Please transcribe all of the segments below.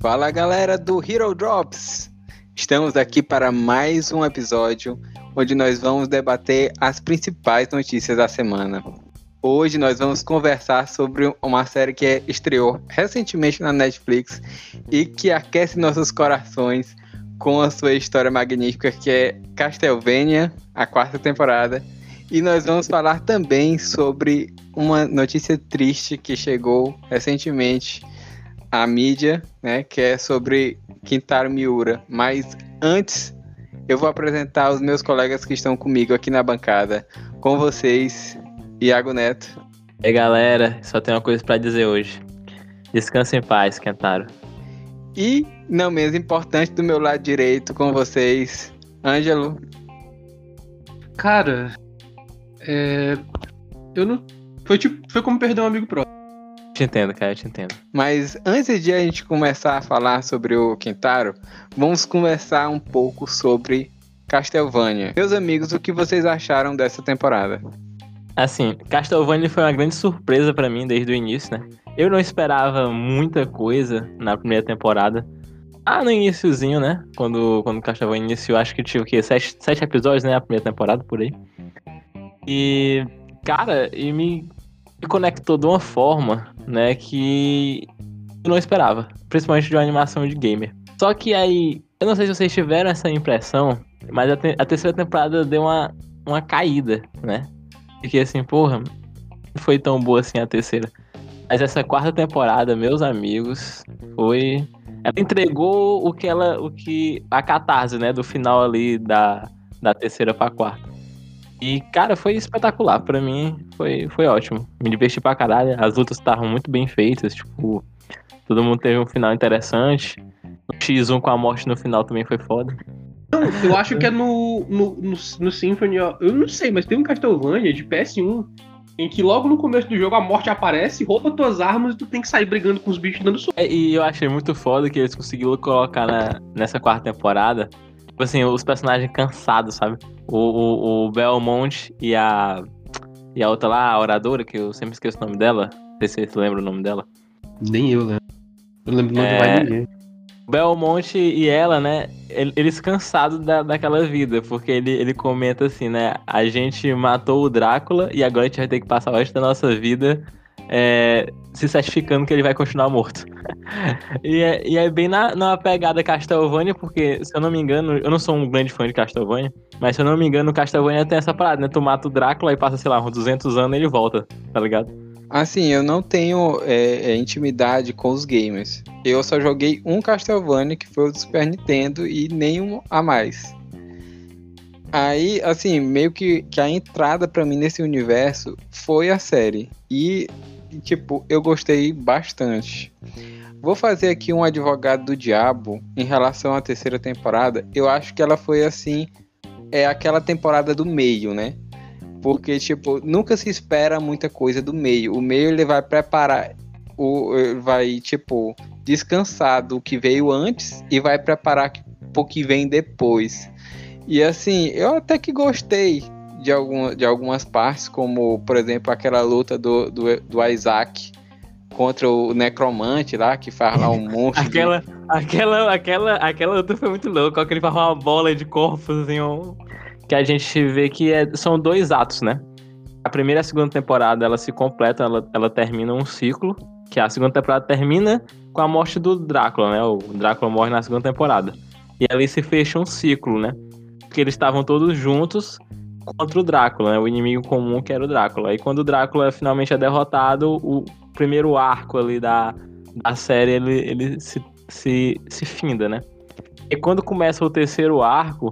Fala galera do Hero Drops! Estamos aqui para mais um episódio onde nós vamos debater as principais notícias da semana. Hoje nós vamos conversar sobre uma série que estreou recentemente na Netflix e que aquece nossos corações com a sua história magnífica que é Castlevania, a quarta temporada. E nós vamos falar também sobre uma notícia triste que chegou recentemente à mídia, né, que é sobre Quintaro Miura. Mas antes, eu vou apresentar os meus colegas que estão comigo aqui na bancada. Com vocês, Iago Neto. E aí, galera, só tenho uma coisa para dizer hoje. Descanse em paz, Quintaro. E, não menos importante, do meu lado direito, com vocês, Ângelo. Cara, é... eu não. Foi tipo, foi como perder um amigo próximo. Te entendo, cara, eu te entendo. Mas antes de a gente começar a falar sobre o Quintaro, vamos conversar um pouco sobre Castlevania. Meus amigos, o que vocês acharam dessa temporada? Assim, Castlevania foi uma grande surpresa para mim desde o início, né? Eu não esperava muita coisa na primeira temporada. Ah, no iníciozinho, né? Quando, quando Castlevania iniciou, acho que tinha o quê? Sete, sete episódios, né? A primeira temporada, por aí. E, cara, e me, me conectou de uma forma, né? Que eu não esperava. Principalmente de uma animação de gamer. Só que aí, eu não sei se vocês tiveram essa impressão, mas a, te, a terceira temporada deu uma, uma caída, né? Fiquei assim, porra, não foi tão boa assim a terceira. Mas essa quarta temporada, meus amigos, foi. Ela entregou o que ela. o que. a catarse, né? Do final ali da, da terceira pra quarta. E, cara, foi espetacular. Pra mim, foi, foi ótimo. Me diverti pra caralho. As lutas estavam muito bem feitas. Tipo, todo mundo teve um final interessante. O X1 com a morte no final também foi foda. Não, eu acho que é no, no, no, no Symphony. Eu não sei, mas tem um Castlevania de PS1 em que logo no começo do jogo a morte aparece, rouba tuas armas e tu tem que sair brigando com os bichos dando soco. É, e eu achei muito foda que eles conseguiram colocar na, nessa quarta temporada, tipo assim, os personagens cansados, sabe? O, o, o Belmont e a. E a outra lá, a oradora, que eu sempre esqueço o nome dela. Não sei se você lembra o nome dela. Nem eu lembro. Eu lembro não É. de mais ninguém. Belmonte e ela, né, el- eles cansados da, daquela vida, porque ele, ele comenta assim, né, a gente matou o Drácula e agora a gente vai ter que passar o resto da nossa vida é, se certificando que ele vai continuar morto. e, é, e é bem na, na pegada Castlevania, porque, se eu não me engano, eu não sou um grande fã de Castlevania, mas se eu não me engano, Castlevania tem essa parada, né, tu mata o Drácula e passa, sei lá, uns 200 anos e ele volta, tá ligado? Assim, eu não tenho é, é, intimidade com os gamers. Eu só joguei um Castlevania, que foi o do Super Nintendo, e nenhum a mais. Aí, assim, meio que, que a entrada pra mim nesse universo foi a série. E, tipo, eu gostei bastante. Vou fazer aqui um advogado do diabo em relação à terceira temporada. Eu acho que ela foi assim. É aquela temporada do meio, né? Porque, tipo, nunca se espera muita coisa do meio. O meio ele vai preparar, o, vai, tipo, descansar do que veio antes e vai preparar pro que vem depois. E assim, eu até que gostei de, alguma, de algumas partes, como, por exemplo, aquela luta do, do, do Isaac contra o necromante lá, que faz lá um monstro. de- Aquela, aquela, aquela, aquela luta foi muito louca, que ele faz uma bola de corpos, assim, um- que a gente vê que é- são dois atos, né? A primeira e a segunda temporada, ela se completa, ela, ela termina um ciclo, que a segunda temporada termina com a morte do Drácula, né? O Drácula morre na segunda temporada. E ali se fecha um ciclo, né? Porque eles estavam todos juntos contra o Drácula, né? O inimigo comum que era o Drácula. E quando o Drácula finalmente é derrotado, o primeiro arco ali da, da série, ele, ele se, se, se finda, né? E quando começa o terceiro arco,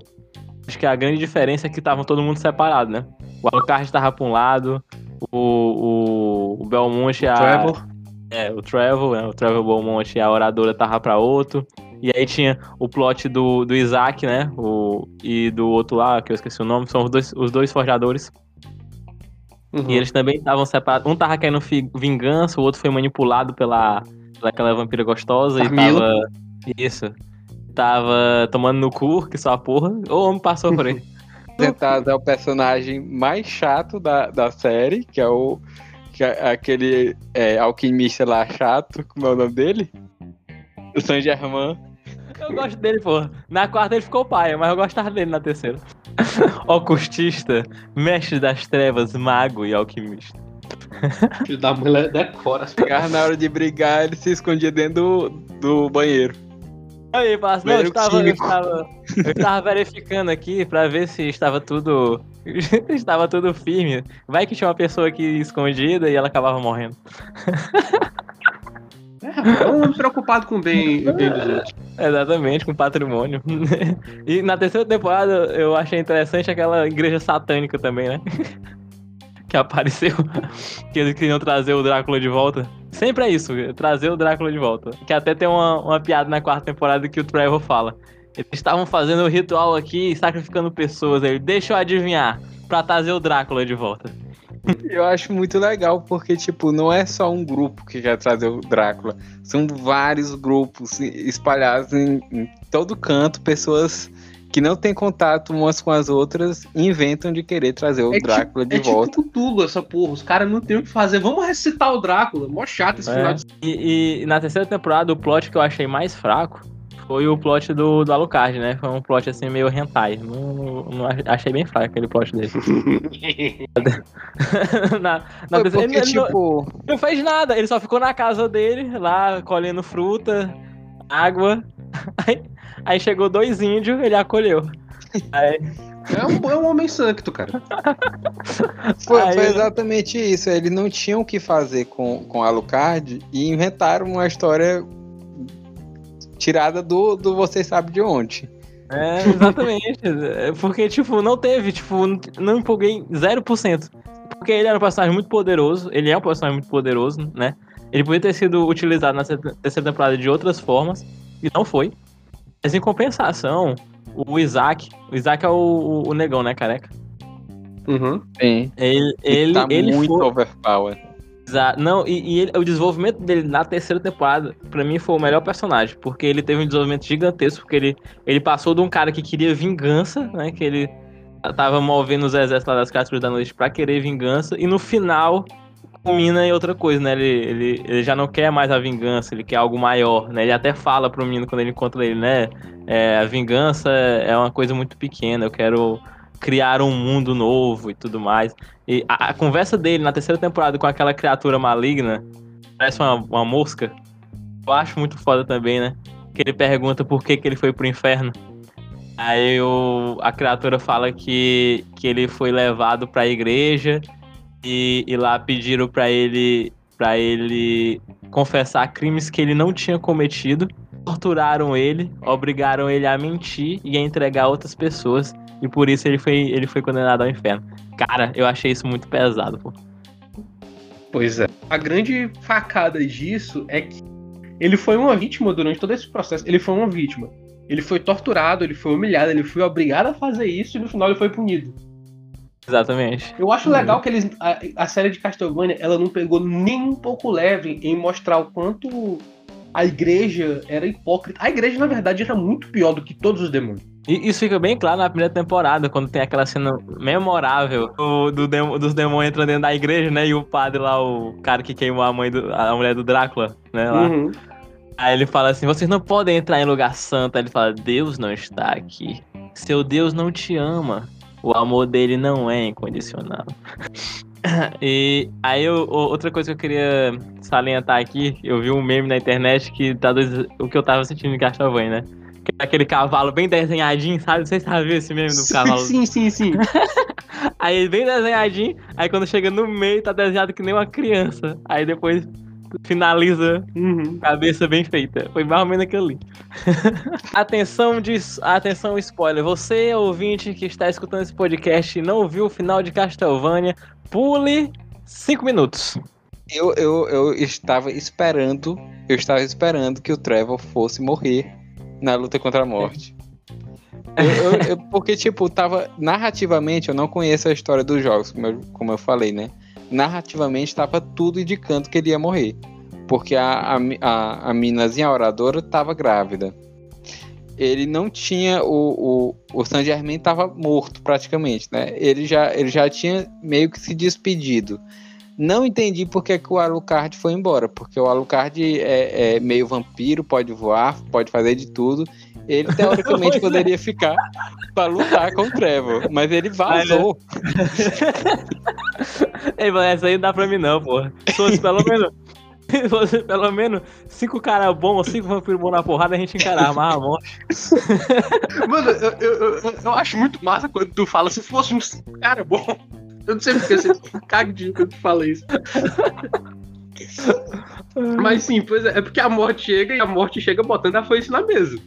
acho que a grande diferença é que estavam todo mundo separado, né? O Alucard tava pra um lado, o, o, o Belmonte e a... Trevor. É, o Trevor, né? O Trevor Belmonte e a oradora tava pra outro. E aí tinha o plot do, do Isaac, né? O, e do outro lá, que eu esqueci o nome, são os dois, os dois forjadores. Uhum. E eles também estavam separados. Um tava querendo vingança, o outro foi manipulado pela, pela aquela vampira gostosa e tava. Isso. Tava tomando no cu, que só a porra. Ou o homem passou por aí. apresentado é o personagem mais chato da, da série, que é o que é aquele é, alquimista lá chato, como é o nome dele? O Saint Germain. Eu gosto dele, pô. Na quarta ele ficou paia, mas eu gostava dele na terceira. Ocustista, mestre das trevas, mago e alquimista. Filho da mulher decora. Chegava na hora de brigar, ele se escondia dentro do, do banheiro. Aí, parça, não, eu estava, eu, estava, eu estava verificando aqui pra ver se estava tudo. estava tudo firme. Vai que tinha uma pessoa aqui escondida e ela acabava morrendo. Um homem preocupado com o bem, bem dos outros. Exatamente, com patrimônio. e na terceira temporada eu achei interessante aquela igreja satânica também, né? que apareceu. que eles queriam trazer o Drácula de volta. Sempre é isso, trazer o Drácula de volta. Que até tem uma, uma piada na quarta temporada que o Trevor fala. Eles estavam fazendo o ritual aqui sacrificando pessoas. Ele, deixa eu adivinhar, pra trazer o Drácula de volta. Eu acho muito legal, porque, tipo, não é só um grupo que quer trazer o Drácula. São vários grupos espalhados em, em todo canto, pessoas que não têm contato umas com as outras inventam de querer trazer o É Drácula tipo, de volta. É tipo Cthulhu, essa porra. Os caras não tem o que fazer. Vamos recitar o Drácula. Mó chato esse É. final de E, e na terceira temporada, o plot que eu achei mais fraco foi o plot do, do Alucard, né? Foi um plot assim meio hentai. Não, não ach- achei bem fraco aquele plot dele. na, na Foi porque, ele, não- tipo, não fez nada, ele só ficou na casa dele, lá colhendo fruta, água. Aí, aí chegou dois índios, ele acolheu. Aí, É um, é um homem santo, cara. foi, Aí foi exatamente isso. Eles não tinham o que fazer com, com Alucard e inventaram uma história tirada do, do Você Sabe de Onde. É, exatamente. É, Porque, tipo, não teve, tipo, não- empolguei 0%. Porque ele era um personagem muito poderoso, ele é um personagem muito poderoso, né? Ele podia ter sido utilizado na terceira temporada de outras formas, e não foi. Mas em compensação, o Isaac, o Isaac é o, o, negão, né, careca? Uhum. Sim. Ele, ele, tá ele muito foi, overpower. Exa- Não, e, e ele- o desenvolvimento dele na terceira temporada, pra mim, foi o melhor personagem. Porque ele teve um desenvolvimento gigantesco, porque ele, ele passou de um cara que queria vingança, né? Que ele tava movendo os exércitos das criaturas da noite pra querer vingança, e no final culmina em outra coisa, né? Ele, ele, ele já não quer mais a vingança, ele quer algo maior, né? Ele até fala pro menino quando ele encontra ele, né? É, a vingança é uma coisa muito pequena, eu quero criar um mundo novo e tudo mais. E a, a conversa dele na terceira temporada com aquela criatura maligna, parece uma, uma mosca, eu acho muito foda também, né? Que ele pergunta por que, que ele foi pro inferno. Aí o, a criatura fala que, que ele foi levado pra igreja e, e lá pediram pra ele para ele confessar crimes que ele não tinha cometido. Torturaram ele, obrigaram ele a mentir e a entregar outras pessoas. E por isso ele foi, ele foi condenado ao inferno. Cara, eu achei isso muito pesado, pô. Pois é. A grande facada disso é que ele foi uma vítima durante todo esse processo. Ele foi uma vítima. Ele foi torturado, ele foi humilhado, ele foi obrigado a fazer isso e no final ele foi punido. Exatamente. Eu acho legal que eles. A, a série de Castlevania ela não pegou nem um pouco leve em mostrar o quanto a igreja era hipócrita. A igreja, na verdade, era muito pior do que todos os demônios. E isso fica bem claro na primeira temporada, quando tem aquela cena memorável do, do demo- dos demônios entrando dentro da igreja, né? E o padre lá, o cara que queimou a mãe do, a mulher do Drácula, né? Lá. Uhum. Aí ele fala assim: vocês não podem entrar em lugar santo. Aí ele fala: Deus não está aqui. Seu Deus não te ama. O amor dele não é incondicional. e aí eu- outra coisa que eu queria salientar aqui, eu vi um meme na internet que traduz o que eu tava sentindo em Castlevania, né? Que é aquele cavalo bem desenhadinho, sabe? Vocês sabem esse meme do cavalo? Sim, sim, sim. Aí bem desenhadinho, aí quando chega no meio tá desenhado que nem uma criança. Aí depois finaliza Uhum. Cabeça bem feita. Foi mais ou menos aquilo ali. atenção, de, atenção, spoiler. Você, ouvinte que está escutando esse podcast e não viu o final de Castlevania, pule 5 minutos. Eu, eu, eu estava esperando, eu estava esperando que o Trevor fosse morrer na luta contra a morte. Eu- eu- eu- porque, tipo, tava. Narrativamente, eu não conheço a história dos jogos, como eu, como eu falei, né? Narrativamente, tava tudo indicando que ele ia morrer. Porque a, a, a, a minazinha oradora tava grávida. Ele não tinha. O, o, o Saint Germain tava morto praticamente, né? Ele já, ele já tinha meio que se despedido. Não entendi por que, que o Alucard foi embora, porque o Alucard é, é meio vampiro, pode voar, pode fazer de tudo. Ele teoricamente poderia ficar pra lutar com o Trevor, mas ele vazou. Ei, mano, essa aí não dá pra mim não, pô. Se fosse pelo menos. Pelo menos cinco caras bons, cinco vampiros bons na porrada, a gente encarava, mas a morte. Mano, eu, eu, eu, eu acho muito massa quando tu fala se fosse um cara bom. Eu não sei porque você caga de quando tu fala isso. Mas sim, pois é, é porque a morte chega e a morte chega botando a foice na mesa.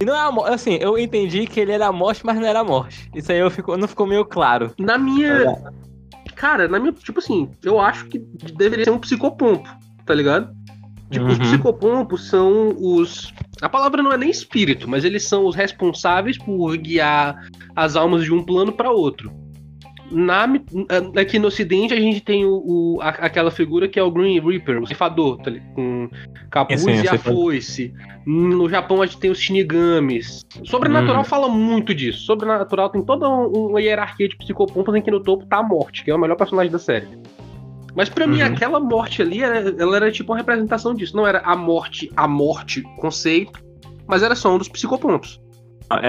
E não é a morte, assim, eu entendi que ele era a morte, mas não era a morte. Isso aí eu fico, não ficou meio claro. Na minha. Cara, na minha. Tipo assim, eu acho que deveria ser um psicopompo, tá ligado? Tipo, os Uhum. psicopompos são os. A palavra não é nem espírito, mas eles são os responsáveis por guiar as almas de um plano para outro. Na, aqui no ocidente a gente tem o, o- a- aquela figura que é o Green Reaper, o ceifador, tá com capuz Sim, sim, e a foice. No Japão a gente tem os shinigamis. Sobrenatural Uhum. fala muito disso. Sobrenatural tem toda um- uma hierarquia de psicopompas em que no topo tá a morte, que é o melhor personagem da série. Mas pra mim, Uhum. aquela morte ali, era- ela era tipo uma representação disso. Não era a morte, a morte, conceito, mas era só um dos psicopompos.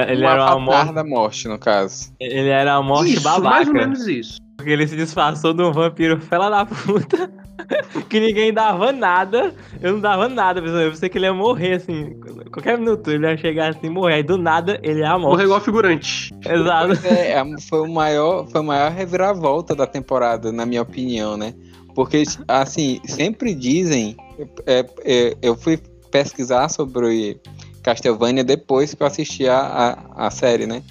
Ele o era a avatar morte, da morte, no caso. ele era a morte isso, babaca. mais ou menos isso. Porque ele se disfarçou de um vampiro fela da puta. que ninguém dava nada. Eu não dava nada, pessoal. Eu pensei que ele ia morrer, assim. Qualquer minuto ele ia chegar assim e morrer. Aí do nada ele ia morrer. Morreu igual figurante. Exato. É, a- foi o maior, foi a maior reviravolta da temporada, na minha opinião, né? Porque, assim, sempre dizem. é, é, eu fui pesquisar sobre Castlevania depois que eu assisti a, a, a série, né?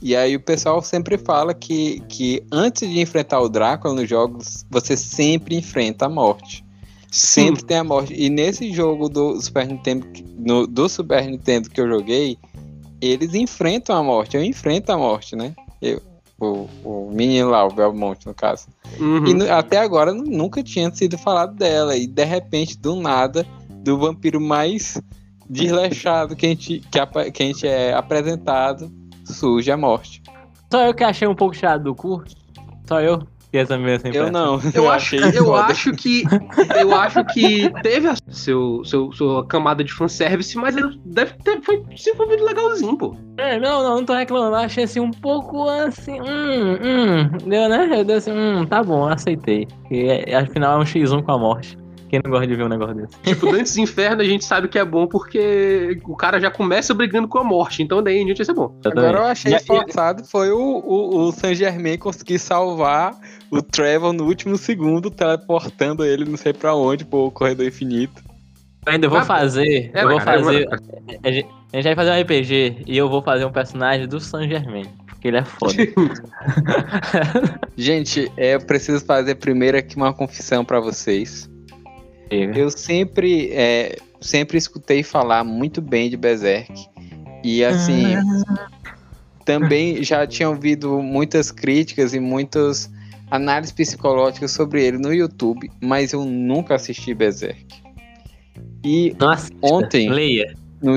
E aí o pessoal sempre fala que, que antes de enfrentar o Drácula nos jogos, você sempre enfrenta a morte. Sempre tem a morte. E nesse jogo do Super Nintendo, no- do Super Nintendo que eu joguei, eles enfrentam a morte. Eu enfrento a morte, né? Eu, o, o menino lá, o Belmont, no caso. Uhum. E nu- até agora nu- nunca tinha sido falado dela. E de repente, do nada, do vampiro mais desleixado que a gente, que, apa- que a gente é apresentado, surge a morte. Só eu que achei um pouco tirado do cu. Só eu. E essa mesma Eu não. Eu, acho, achei eu foda. acho que. Eu acho que teve a seu, seu, sua camada de fanservice, mas ele deve ter foi desenvolvido legalzinho, pô. É, não, não, não tô reclamando. Eu achei assim um pouco assim. Hum, hum. Deu, né? Eu dei assim, hum, tá bom, aceitei. E é- afinal é um X1 com a morte. Quem não gosta de ver um negócio desse? Tipo, Dantes Inferno a gente sabe que é bom porque o cara já começa brigando com a morte, então daí em diante vai ser bom. Agora eu achei E- e- forçado foi o, o, o Saint Germain conseguir salvar o Trevor no último segundo, teleportando ele não sei pra onde, pro corredor infinito. Eu ainda vou Ah, fazer. É, eu vou cara, é fazer. A gente a gente vai fazer um RPG e eu vou fazer um personagem do Saint Germain. Porque ele é foda. Gente, é, eu preciso fazer primeiro aqui uma confissão pra vocês. Eu sempre, é, sempre escutei falar muito bem de Berserk. E assim, também já tinha ouvido muitas críticas e muitas análises psicológicas sobre ele no YouTube, mas eu nunca assisti Berserk. E Nossa, Ontem. leia. no,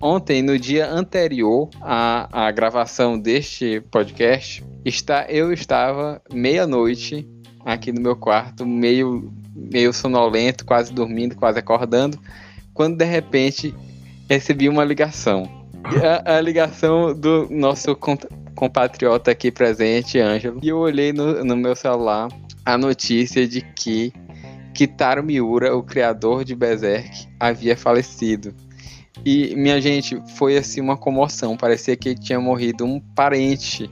ontem, no dia anterior à, à gravação deste podcast, está, eu estava meia-noite aqui no meu quarto, meio, meio sonolento, quase dormindo, quase acordando, quando de repente recebi uma ligação. A, a ligação do nosso compatriota aqui presente, Ângelo. E eu olhei no, no meu celular a notícia de que Kitaro Miura, o criador de Berserk, havia falecido. E, minha gente, foi assim uma comoção. Parecia que tinha morrido um parente.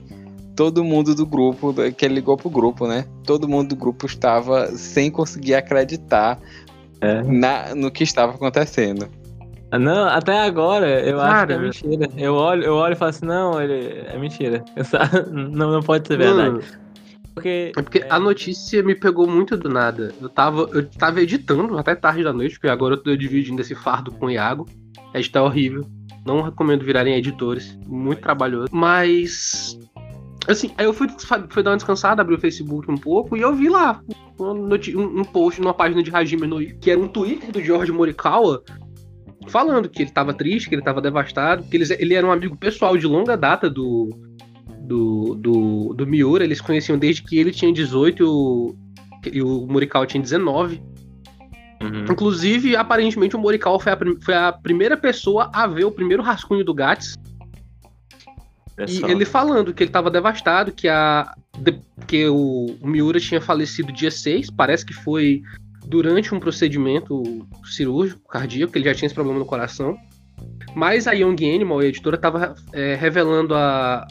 Todo mundo do grupo, que ele ligou pro grupo, né? Todo mundo do grupo estava sem conseguir acreditar É. na, no que estava acontecendo. Não, até agora eu acho que é Cara. mentira. Eu olho, eu olho e falo assim, não, ele é mentira. Não, não pode ser verdade. Porque. é porque a notícia me pegou muito do nada. Eu tava, eu tava editando até tarde da noite, porque agora eu tô dividindo esse fardo com o Iago. Editar é horrível. Não recomendo virarem editores. Muito trabalhoso. Mas. Assim, aí eu fui, fui dar uma descansada, abri o Facebook um pouco e eu vi lá um, um- post numa página de Hajime no que era um Twitter do George Morikawa falando que ele tava triste, que ele tava devastado, que eles, ele era um amigo pessoal de longa data do, do, do, do Miura, eles conheciam desde que ele tinha 18 e o, e o Morikawa tinha 19. Uhum. Inclusive, aparentemente, o Morikawa foi a, foi a primeira pessoa a ver o primeiro rascunho do Gats. E Pessoal. ele falando que ele tava devastado, que, a, que o, o Miura tinha falecido dia 6, parece que foi durante um procedimento cirúrgico, cardíaco, que ele já tinha esse problema no coração. Mas a Young Animal, a editora, tava é, revelando a,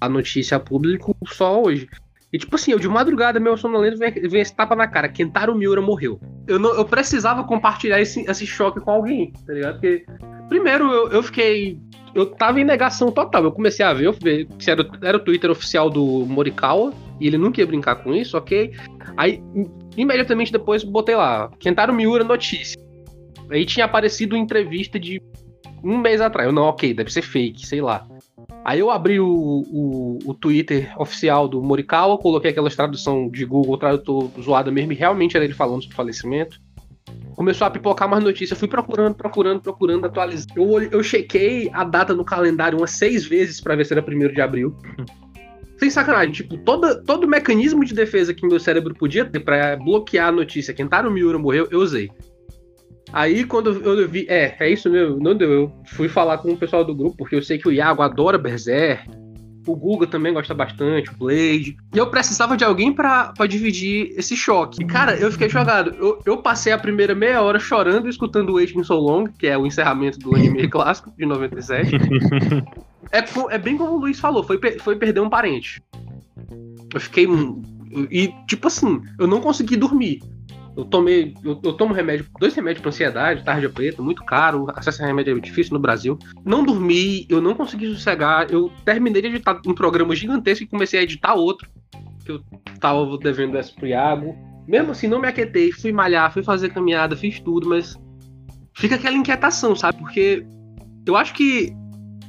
a notícia a público só hoje. E tipo assim, eu de madrugada, meu sonolento, vem, vem esse tapa na cara. Kentaro Miura morreu. Eu, não, eu precisava compartilhar esse, esse choque com alguém, tá ligado? Porque, primeiro, eu, eu fiquei eu tava em negação total. Eu comecei a ver, eu ver se era, era o Twitter oficial do Morikawa, e ele nunca ia brincar com isso, ok? Aí, im- imediatamente depois, botei lá, Kentaro Miura notícia. Aí tinha aparecido entrevista de um mês atrás. Eu, não, ok, deve ser fake, sei lá. Aí eu abri o, o, o Twitter oficial do Morikawa, coloquei aquelas tradução de Google, tradutor zoada mesmo, e realmente era ele falando sobre falecimento. Começou a pipocar mais notícias. Eu fui procurando, procurando, procurando, atualizar. Eu, eu chequei a data no calendário umas seis vezes pra ver se era 1 de abril. Sem sacanagem, tipo, toda, todo o mecanismo de defesa que meu cérebro podia ter pra bloquear a notícia Kentaro Miura morreu, eu usei. Aí quando eu vi, é, é isso mesmo, não deu. Eu fui falar com o pessoal do grupo, porque eu sei que o Iago adora Berserk, o Guga também gosta bastante, o Blade. E eu precisava de alguém pra pra dividir esse choque. E, cara, eu fiquei jogado. Eu, eu passei a primeira meia hora chorando, escutando o Waiting So Long, que é o encerramento do anime clássico de 97. é, é bem como o Luiz falou, foi, foi perder um parente. Eu fiquei. E, tipo assim, eu não consegui dormir. Eu tomei. Eu, eu tomo remédio, dois remédios pra ansiedade, tarja preta, muito caro. Acesso a remédio é difícil no Brasil. Não dormi, eu não consegui sossegar. Eu terminei de editar um programa gigantesco e comecei a editar outro. Que eu tava devendo essa pro Iago. Mesmo assim, não me aquietei, fui malhar, fui fazer caminhada, fiz tudo, mas fica aquela inquietação, sabe? Porque eu acho que,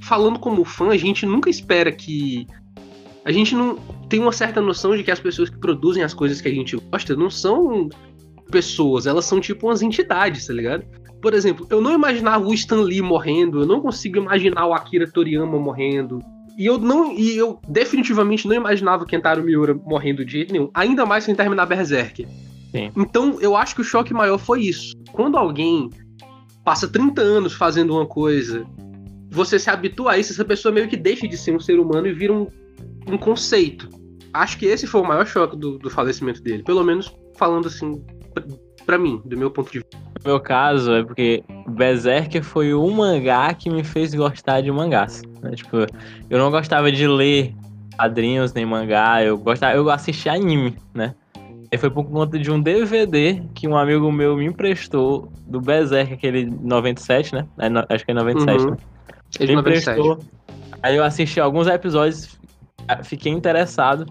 falando como fã, a gente nunca espera que. A gente não tem uma certa noção de que as pessoas que produzem as coisas que a gente gosta não são pessoas, elas são tipo umas entidades, tá ligado? Por exemplo, eu não imaginava o Stan Lee morrendo, eu não consigo imaginar o Akira Toriyama morrendo. E eu não. E eu definitivamente não imaginava o Kentaro Miura morrendo de jeito nenhum. Ainda mais sem terminar Berserk. Sim. Então, eu acho que o choque maior foi isso. Quando alguém passa 30 anos fazendo uma coisa, você se habitua a isso, essa pessoa meio que deixa de ser um ser humano e vira um, um conceito. Acho que esse foi o maior choque do, do falecimento dele. Pelo menos falando assim, pra, pra mim, do meu ponto de vista. No meu caso, é porque Berserk foi o mangá que me fez gostar de mangás. né? Tipo, eu não gostava de ler quadrinhos nem mangá, eu gostava, eu assistia anime, né? E foi por conta de um DVD que um amigo meu me emprestou do Berserk, aquele 97, né? É no- acho que é 97, Uhum. né? Ele me 97. emprestou. Aí eu assisti alguns episódios, fiquei interessado,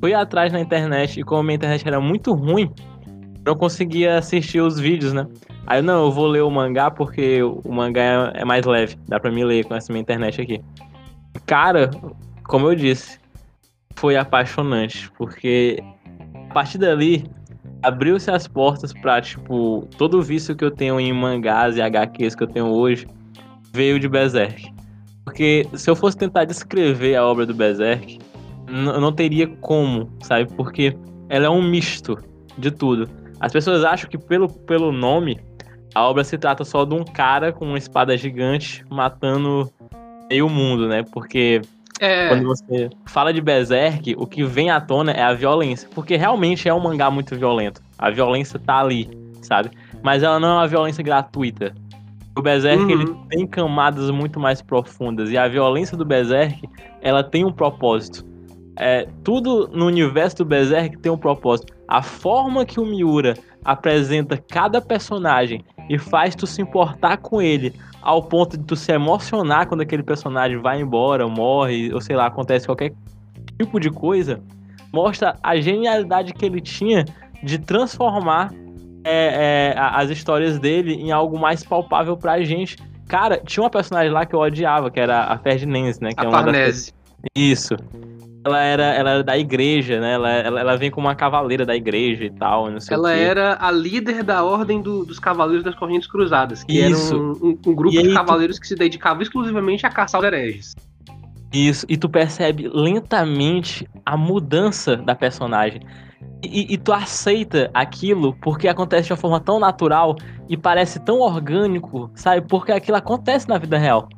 fui atrás na internet e como a minha internet era muito ruim, não conseguia assistir os vídeos, né? Aí não, eu vou ler o mangá porque o mangá é mais leve, dá pra me ler com essa minha internet aqui. Cara, como eu disse, foi apaixonante, porque a partir dali abriu-se as portas pra, tipo, todo o vício que eu tenho em mangás e HQs que eu tenho hoje veio de Berserk. Porque se eu fosse tentar descrever a obra do Berserk, eu não teria como, sabe? Porque ela é um misto de tudo. As pessoas acham que pelo, pelo nome, a obra se trata só de um cara com uma espada gigante matando meio mundo, né? Porque É, quando você fala de Berserk, o que vem à tona é a violência. Porque realmente é um mangá muito violento. A violência tá ali, sabe? Mas ela não é uma violência gratuita. O Berserk Uhum. ele tem camadas muito mais profundas. E a violência do Berserk, ela tem um propósito. É, tudo no universo do Berserk tem um propósito. A forma que o Miura apresenta cada personagem e faz tu se importar com ele ao ponto de tu se emocionar quando aquele personagem vai embora, morre, ou sei lá, acontece qualquer tipo de coisa, mostra a genialidade que ele tinha de transformar é, é, as histórias dele em algo mais palpável pra gente. Cara, tinha uma personagem lá que eu odiava, que era a Ferdinand, né? Que a é uma das Farnese. isso. Ela era, ela era da igreja, né? Ela, ela, ela vem como uma cavaleira da igreja e tal, não sei Ela era a líder da Ordem do- dos Cavaleiros das Correntes Cruzadas, que Isso. era um, um- um grupo E de tu- cavaleiros que se dedicava exclusivamente a caçar os hereges. Isso, e tu percebe lentamente a mudança da personagem. E, e, tu aceita aquilo porque acontece de uma forma tão natural e parece tão orgânico, sabe? Porque aquilo acontece na vida real.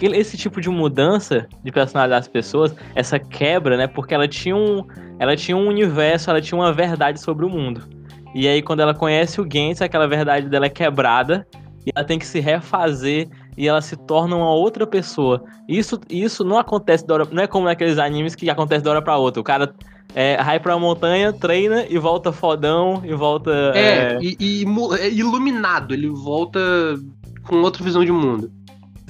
Esse tipo de mudança de personalidade das pessoas, essa quebra, né? Porque ela tinha um, ela tinha um universo, ela tinha uma verdade sobre o mundo. E aí, quando ela conhece o Gantz, aquela verdade dela é quebrada e ela tem que se refazer e ela se torna uma outra pessoa. Isso, isso não acontece da hora, não é como naqueles animes que acontece da hora para outra. O cara é, vai pra montanha, treina e volta fodão e volta. É, é... E, e, é iluminado, ele volta com outra visão de mundo.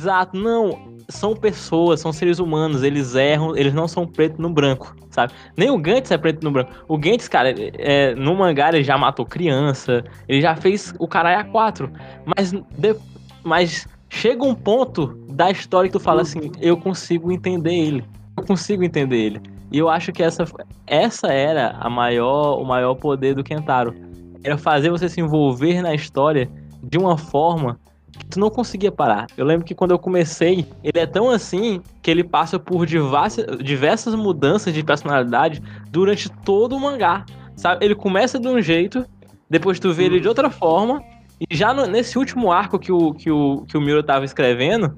Exato, não. São pessoas, são seres humanos, eles erram, eles não são preto no branco, sabe? Nem o Gantz é preto no branco. O Gantz, cara, é, no mangá ele já matou criança, ele já fez o caralho A4, mas, de, mas chega um ponto da história que tu fala assim, eu consigo entender ele. Eu consigo entender ele. E eu acho que essa, essa era a maior, o maior poder do Kentaro. Era fazer você se envolver na história de uma forma tu não conseguia parar. Eu lembro que quando eu comecei, ele é tão assim que ele passa por diversas, mudanças de personalidade durante todo o mangá. Sabe? Ele começa de um jeito, depois tu vê ele de outra forma, e já no, nesse último arco que o, que o, que o Miro tava escrevendo,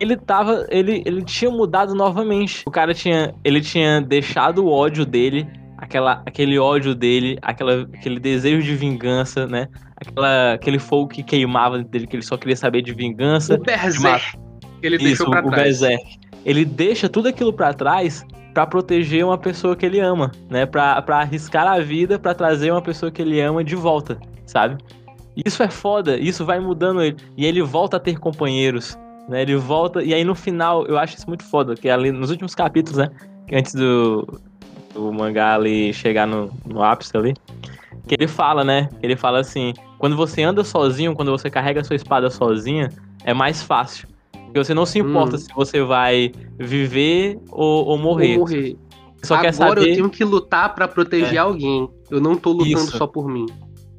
ele tava. Ele, ele tinha mudado novamente. O cara tinha. Ele tinha deixado o ódio dele. Aquela, aquele ódio dele, aquela, aquele desejo de vingança, né? Aquela, aquele fogo que queimava dele, que ele só queria saber de vingança. O Berserk. Ele deixou Isso, pra o trás. Berserk. Ele deixa tudo aquilo para trás para proteger uma pessoa que ele ama, né? Pra, pra arriscar a vida para trazer uma pessoa que ele ama de volta, sabe? Isso é foda, isso vai mudando ele. E ele volta a ter companheiros, né? Ele volta. E aí no final, eu acho isso muito foda, que ali nos últimos capítulos, né? Antes do, do mangá ali chegar no, no ápice ali. Que ele fala, né? Ele fala assim: quando você anda sozinho, quando você carrega a sua espada sozinha, é mais fácil. Porque você não se importa hum. se você vai viver ou, ou morrer. Ou morrer. Só Agora quer saber... eu tenho que lutar para proteger é. alguém. Eu não tô lutando Isso. só por mim.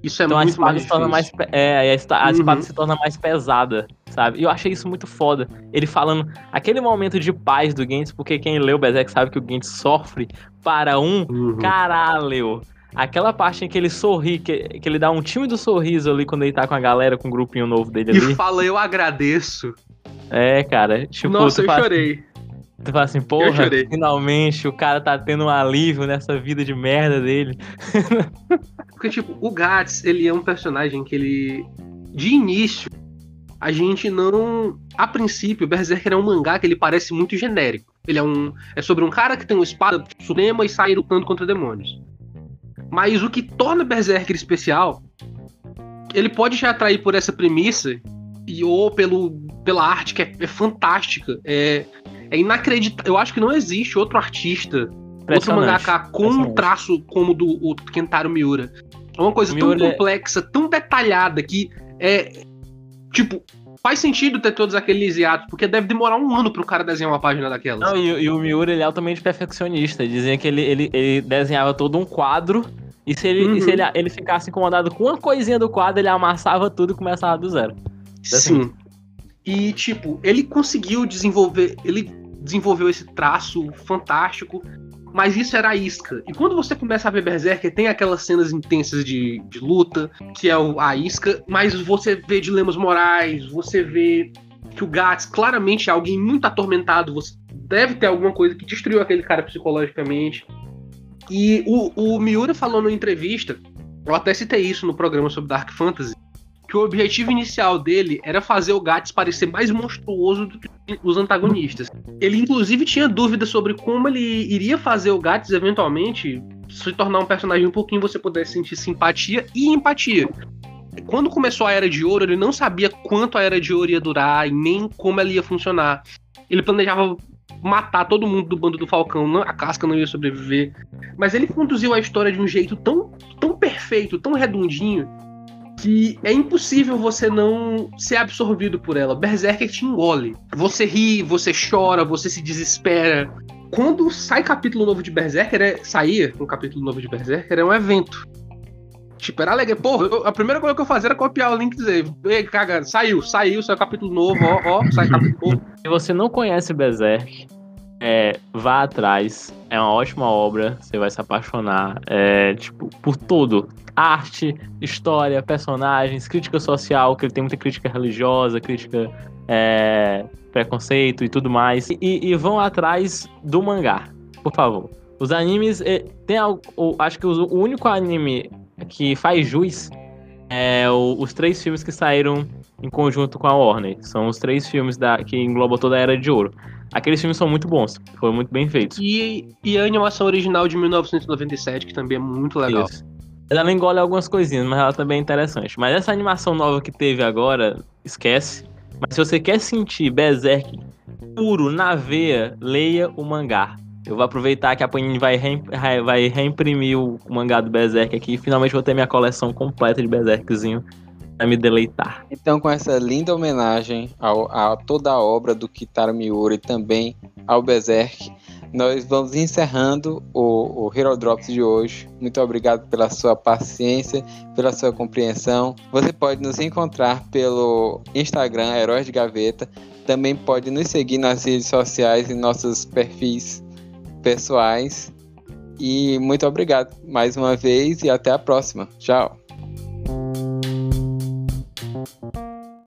Isso é então muito a espada mais se torna mais é, a, espada, a espada uhum. se torna mais pesada, sabe? E eu achei isso muito foda. Ele falando aquele momento de paz do Gantz, porque quem leu o Berserk sabe que o Gantz sofre para um uhum. caralho. Aquela parte em que ele sorri, que, que ele dá um time do sorriso ali quando ele tá com a galera, com o um grupinho novo dele ali. E fala, eu agradeço. É, cara. Tipo, Nossa, eu chorei. Assim, Tu fala assim, porra, finalmente o cara tá tendo um alívio nessa vida de merda dele. Porque, tipo, o Gats, ele é um personagem que ele. De início, a gente não. A princípio, o Berserker é um mangá que ele parece muito genérico. Ele é um. É sobre um cara que tem uma espada suprema e sai lutando contra demônios. Mas o que torna Berserker especial, ele pode já atrair por essa premissa, e ou pelo, pela arte que é, é fantástica. É, é inacreditável. Eu acho que não existe outro artista, outro mangaka com um traço como do o Kentaro Miura. É uma coisa tão é- complexa, é... tão detalhada que é. Tipo, faz sentido ter todos aqueles hiatos, porque deve demorar um ano para o cara desenhar uma página daquela. Não, e, e, o Miura ele é altamente perfeccionista. Dizia que ele, ele, ele desenhava todo um quadro. E se, ele, uhum. e se ele, ele ficasse incomodado com uma coisinha do quadro, ele amassava tudo e começava do zero. Assim. Sim. E, tipo, ele conseguiu desenvolver. Ele desenvolveu esse traço fantástico, mas isso era a isca. E quando você começa a ver Berserker, tem aquelas cenas intensas de, de luta, que é a isca, mas você vê dilemas morais, você vê que o Gats claramente é alguém muito atormentado, você deve ter alguma coisa que destruiu aquele cara psicologicamente. E o, o Miura falou numa entrevista, eu até citei isso no programa sobre Dark Fantasy, que o objetivo inicial dele era fazer o Gats parecer mais monstruoso do que os antagonistas. Ele, inclusive, tinha dúvidas sobre como ele iria fazer o Gats eventualmente se tornar um personagem um pouquinho você pudesse sentir simpatia e empatia. Quando começou a Era de Ouro, ele não sabia quanto a Era de Ouro ia durar e nem como ela ia funcionar. Ele planejava matar todo mundo do bando do Falcão, a casca não ia sobreviver. Mas ele conduziu a história de um jeito tão, tão perfeito, tão redondinho, que é impossível você não ser absorvido por ela. Berserker te engole. Você ri, você chora, você se desespera. Quando sai capítulo novo de Berserker, é, saía um capítulo novo de Berserker, é um evento. Tipo, era alegre. Porra, eu, a primeira coisa que eu fazia era copiar o link e dizer, ei, caga, saiu, saiu, saiu capítulo novo, ó, ó, sai capítulo novo. Se você não conhece Berserk, é, vá atrás. É uma ótima obra, você vai se apaixonar. É, tipo, por tudo. Arte, história, personagens, crítica social, que ele tem muita crítica religiosa, crítica é, preconceito e tudo mais. E, e, vão atrás do mangá, por favor. Os animes, tem acho que o único anime que faz jus é o, os três filmes que saíram em conjunto com a Warner. São os três filmes da, que englobam toda a Era de Ouro. Aqueles filmes são muito bons, foram muito bem feitos. E, e a animação original de 1997, que também é muito legal. Isso. Ela engole algumas coisinhas, mas ela também é interessante. Mas essa animação nova que teve agora, esquece. Mas se você quer sentir Berserk puro na veia, leia o mangá. Eu vou aproveitar que a Panini vai, vai reimprimir o mangá do Berserk aqui e finalmente vou ter minha coleção completa de Berserkzinho pra me deleitar. Então, com essa linda homenagem ao, a toda a obra do Kitaro Miura e também ao Berserk, nós vamos encerrando o, o Hero Drops de hoje. Muito obrigado pela sua paciência, pela sua compreensão. Você pode nos encontrar pelo Instagram, Heróis de Gaveta. Também pode nos seguir nas redes sociais e nossos perfis pessoais. E muito obrigado mais uma vez e até a próxima. Tchau. Thank you.